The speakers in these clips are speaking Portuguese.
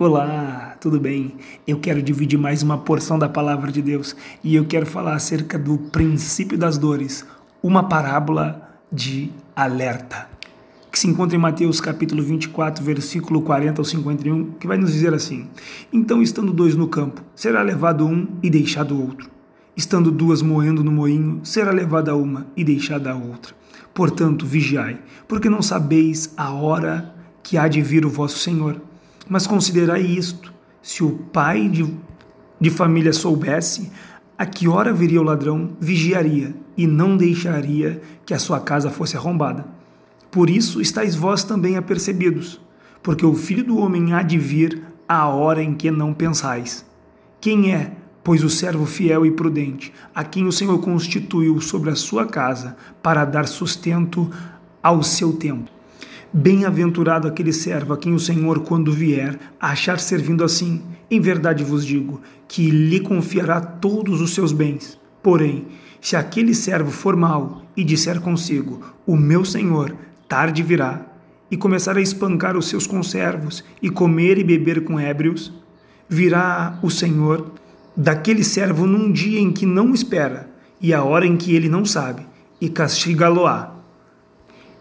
Olá, tudo bem? Eu quero dividir mais uma porção da palavra de Deus e eu quero falar acerca do princípio das dores, uma parábola de alerta, que se encontra em Mateus capítulo 24, versículo 40 ao 51, que vai nos dizer assim: Então, estando dois no campo, será levado um e deixado outro. Estando duas moendo no moinho, será levada uma e deixada a outra. Portanto, vigiai, porque não sabeis a hora que há de vir o vosso Senhor. Mas considerai isto: se o pai de, de família soubesse a que hora viria o ladrão, vigiaria e não deixaria que a sua casa fosse arrombada. Por isso estáis vós também apercebidos, porque o filho do homem há de vir à hora em que não pensais. Quem é, pois, o servo fiel e prudente, a quem o Senhor constituiu sobre a sua casa para dar sustento ao seu tempo? Bem-aventurado aquele servo a quem o Senhor, quando vier, achar servindo assim. Em verdade vos digo que lhe confiará todos os seus bens. Porém, se aquele servo for mau e disser consigo: O meu senhor tarde virá, e começar a espancar os seus conservos e comer e beber com ébrios, virá o senhor daquele servo num dia em que não espera e a hora em que ele não sabe, e castigá-lo-á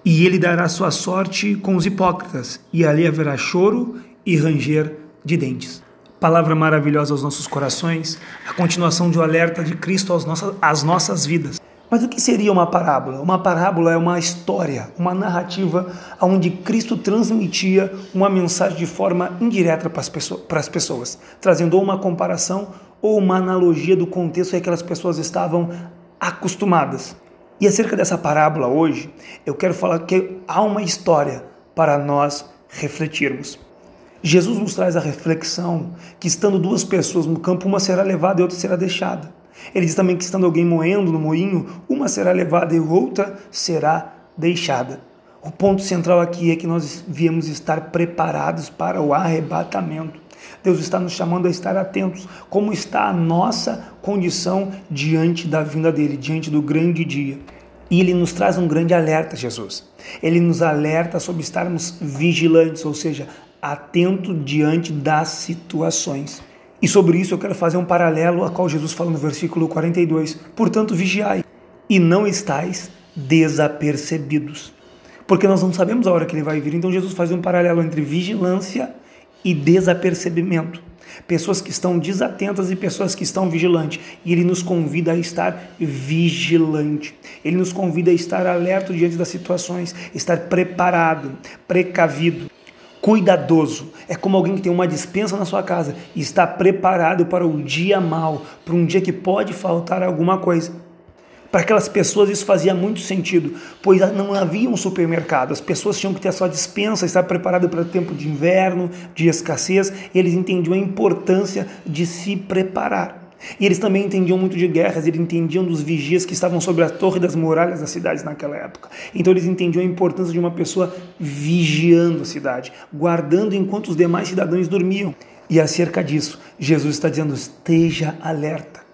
e ele dará sua sorte com os hipócritas, e ali haverá choro e ranger de dentes. Palavra maravilhosa aos nossos corações, a continuação de um alerta de Cristo às nossas, às nossas vidas. Mas o que seria uma parábola? Uma parábola é uma história, uma narrativa onde Cristo transmitia uma mensagem de forma indireta para as pessoas, trazendo uma comparação ou uma analogia do contexto em que aquelas pessoas estavam acostumadas. E acerca dessa parábola hoje, eu quero falar que há uma história para nós refletirmos. Jesus nos traz a reflexão que estando duas pessoas no campo, uma será levada e outra será deixada. Ele diz também que estando alguém moendo no moinho, uma será levada e outra será deixada. O ponto central aqui é que nós viemos estar preparados para o arrebatamento. Deus está nos chamando a estar atentos como está a nossa condição diante da vinda dele, diante do grande dia. E ele nos traz um grande alerta, Jesus. Ele nos alerta sobre estarmos vigilantes, ou seja, atento diante das situações. E sobre isso eu quero fazer um paralelo a qual Jesus fala no versículo 42. Portanto, vigiai e não estais desapercebidos. Porque nós não sabemos a hora que ele vai vir. Então Jesus faz um paralelo entre vigilância e desapercebimento. Pessoas que estão desatentas e pessoas que estão vigilantes. E ele nos convida a estar vigilante. Ele nos convida a estar alerta diante das situações, estar preparado, precavido, cuidadoso. É como alguém que tem uma dispensa na sua casa e está preparado para o dia mal, para um dia que pode faltar alguma coisa. Para aquelas pessoas isso fazia muito sentido, pois não havia um supermercado. As pessoas tinham que ter a sua dispensa, estar preparado para o tempo de inverno, de escassez, eles entendiam a importância de se preparar. E eles também entendiam muito de guerras, eles entendiam dos vigias que estavam sobre a torre das muralhas das cidades naquela época. Então eles entendiam a importância de uma pessoa vigiando a cidade, guardando enquanto os demais cidadãos dormiam. E acerca disso, Jesus está dizendo: esteja alerta.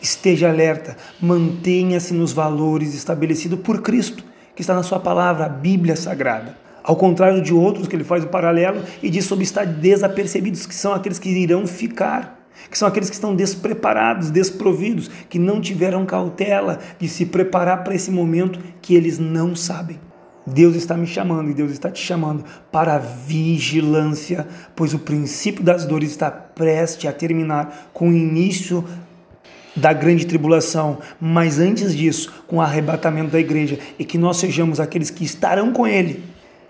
Esteja alerta, mantenha-se nos valores estabelecidos por Cristo, que está na sua palavra, a Bíblia Sagrada. Ao contrário de outros que ele faz o paralelo e diz sobre estar desapercebidos, que são aqueles que irão ficar, que são aqueles que estão despreparados, desprovidos, que não tiveram cautela de se preparar para esse momento que eles não sabem. Deus está me chamando e Deus está te chamando para vigilância, pois o princípio das dores está prestes a terminar com o início da grande tribulação, mas antes disso, com o arrebatamento da igreja, e que nós sejamos aqueles que estarão com Ele,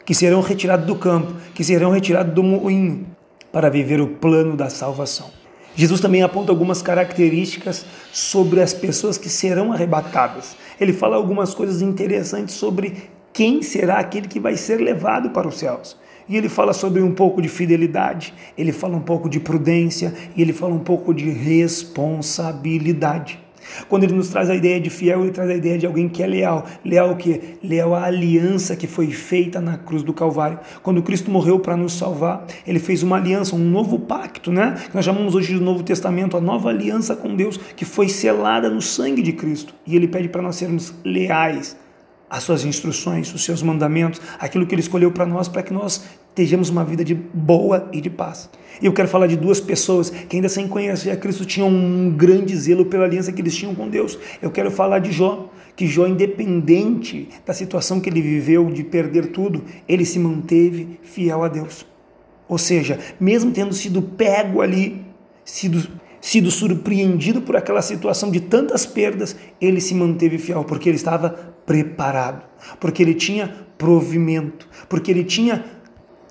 que serão retirados do campo, que serão retirados do moinho, para viver o plano da salvação. Jesus também aponta algumas características sobre as pessoas que serão arrebatadas. Ele fala algumas coisas interessantes sobre quem será aquele que vai ser levado para os céus. E ele fala sobre um pouco de fidelidade, ele fala um pouco de prudência e ele fala um pouco de responsabilidade. Quando ele nos traz a ideia de fiel, ele traz a ideia de alguém que é leal. Leal o quê? Leal à aliança que foi feita na cruz do Calvário. Quando Cristo morreu para nos salvar, ele fez uma aliança, um novo pacto, né? Que nós chamamos hoje de Novo Testamento, a nova aliança com Deus, que foi selada no sangue de Cristo. E ele pede para nós sermos leais as suas instruções, os seus mandamentos, aquilo que ele escolheu para nós, para que nós tenhamos uma vida de boa e de paz. E eu quero falar de duas pessoas que ainda sem conhecer a Cristo tinham um grande zelo pela aliança que eles tinham com Deus. Eu quero falar de Jó, que Jó, independente da situação que ele viveu de perder tudo, ele se manteve fiel a Deus. Ou seja, mesmo tendo sido pego ali, sido, sido surpreendido por aquela situação de tantas perdas, ele se manteve fiel, porque ele estava preparado, porque ele tinha provimento, porque ele tinha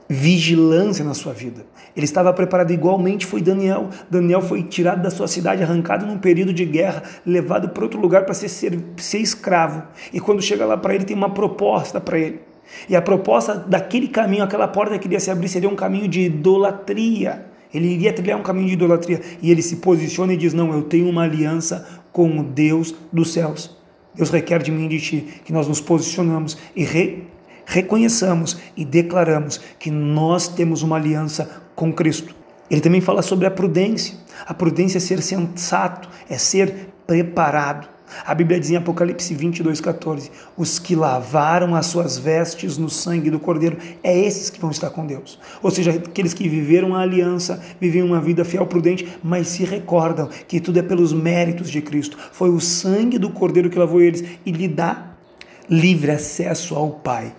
vigilância na sua vida. Ele estava preparado igualmente foi Daniel. Daniel foi tirado da sua cidade, arrancado num período de guerra, levado para outro lugar para ser, ser, ser escravo. E quando chega lá para ele, tem uma proposta para ele. E a proposta daquele caminho, aquela porta que iria se abrir, seria um caminho de idolatria. Ele iria trilhar um caminho de idolatria. E ele se posiciona e diz: Não, eu tenho uma aliança com o Deus dos céus. Deus requer de mim e de ti que nós nos posicionamos e re reconheçamos e declaramos que nós temos uma aliança com Cristo. Ele também fala sobre a prudência. A prudência é ser sensato, é ser preparado. A Bíblia diz em Apocalipse 22, 14: Os que lavaram as suas vestes no sangue do Cordeiro, é esses que vão estar com Deus. Ou seja, aqueles que viveram a aliança, vivem uma vida fiel, prudente, mas se recordam que tudo é pelos méritos de Cristo. Foi o sangue do Cordeiro que lavou eles e lhe dá livre acesso ao Pai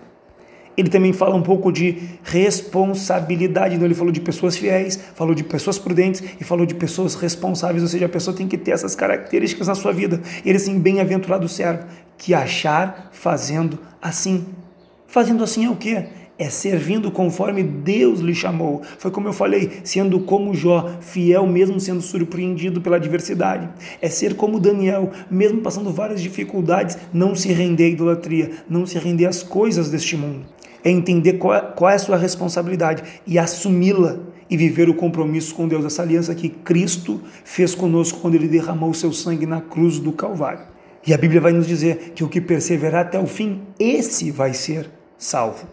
ele também fala um pouco de responsabilidade. Então, ele falou de pessoas fiéis, falou de pessoas prudentes e falou de pessoas responsáveis. Ou seja, a pessoa tem que ter essas características na sua vida. Ele, assim, bem-aventurado servo, que achar fazendo assim. Fazendo assim é o quê? É servindo conforme Deus lhe chamou. Foi como eu falei, sendo como Jó, fiel mesmo sendo surpreendido pela adversidade. É ser como Daniel, mesmo passando várias dificuldades, não se render à idolatria, não se render às coisas deste mundo é entender qual é, qual é a sua responsabilidade e assumi-la e viver o compromisso com Deus, essa aliança que Cristo fez conosco quando ele derramou o seu sangue na cruz do Calvário. E a Bíblia vai nos dizer que o que perseverar até o fim, esse vai ser salvo.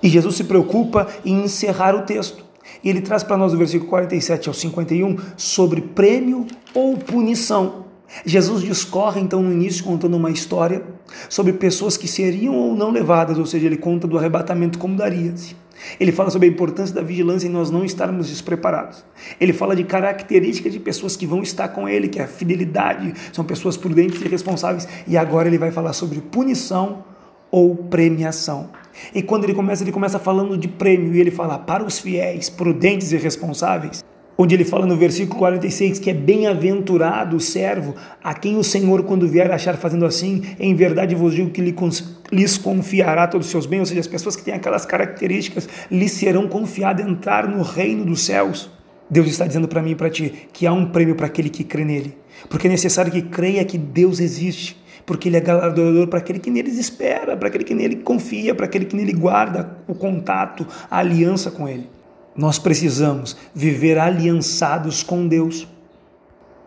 E Jesus se preocupa em encerrar o texto. E ele traz para nós o versículo 47 ao 51 sobre prêmio ou punição. Jesus discorre então no início contando uma história sobre pessoas que seriam ou não levadas, ou seja, ele conta do arrebatamento como daria-se. Ele fala sobre a importância da vigilância em nós não estarmos despreparados. Ele fala de características de pessoas que vão estar com ele, que é a fidelidade, são pessoas prudentes e responsáveis. E agora ele vai falar sobre punição ou premiação. E quando ele começa, ele começa falando de prêmio e ele fala para os fiéis, prudentes e responsáveis onde ele fala no versículo 46 que é bem-aventurado o servo a quem o Senhor, quando vier achar fazendo assim, em verdade vos digo que lhes confiará todos os seus bens, ou seja, as pessoas que têm aquelas características lhes serão confiadas entrar no reino dos céus. Deus está dizendo para mim e para ti que há um prêmio para aquele que crê nele, porque é necessário que creia que Deus existe, porque Ele é galardoador para aquele que neles espera, para aquele que nele confia, para aquele que nele guarda o contato, a aliança com Ele. Nós precisamos viver aliançados com Deus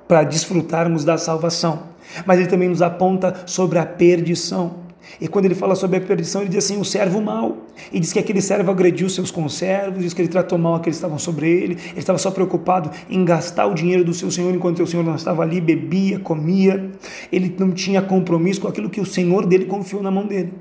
para desfrutarmos da salvação. Mas ele também nos aponta sobre a perdição. E quando ele fala sobre a perdição, ele diz assim: o servo mau. E diz que aquele servo agrediu seus conservos, diz que ele tratou mal aqueles que estavam sobre ele, ele estava só preocupado em gastar o dinheiro do seu senhor enquanto o senhor não estava ali, bebia, comia. Ele não tinha compromisso com aquilo que o senhor dele confiou na mão dele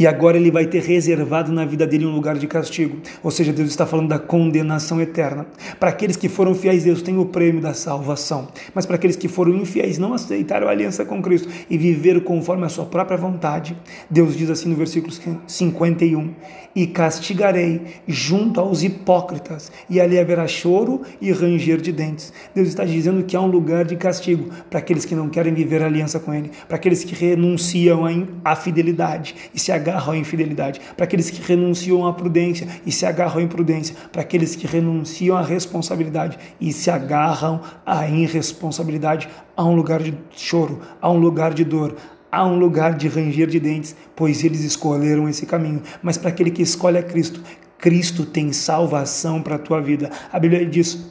e agora ele vai ter reservado na vida dele um lugar de castigo. Ou seja, Deus está falando da condenação eterna. Para aqueles que foram fiéis, Deus tem o prêmio da salvação. Mas para aqueles que foram infiéis, não aceitaram a aliança com Cristo e viveram conforme a sua própria vontade, Deus diz assim no versículo 51: E castigarei junto aos hipócritas, e ali haverá choro e ranger de dentes. Deus está dizendo que há um lugar de castigo para aqueles que não querem viver aliança com Ele, para aqueles que renunciam à fidelidade e se agarram agarram à infidelidade, para aqueles que renunciam à prudência e se agarram à imprudência, para aqueles que renunciam à responsabilidade e se agarram à irresponsabilidade, há um lugar de choro, há um lugar de dor, há um lugar de ranger de dentes, pois eles escolheram esse caminho. Mas para aquele que escolhe a Cristo, Cristo tem salvação para a tua vida. A Bíblia diz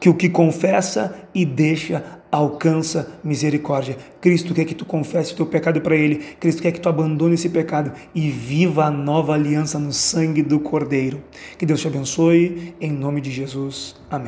que o que confessa e deixa alcança misericórdia. Cristo quer que tu confesse o teu pecado para Ele. Cristo quer que tu abandone esse pecado e viva a nova aliança no sangue do Cordeiro. Que Deus te abençoe, em nome de Jesus. Amém.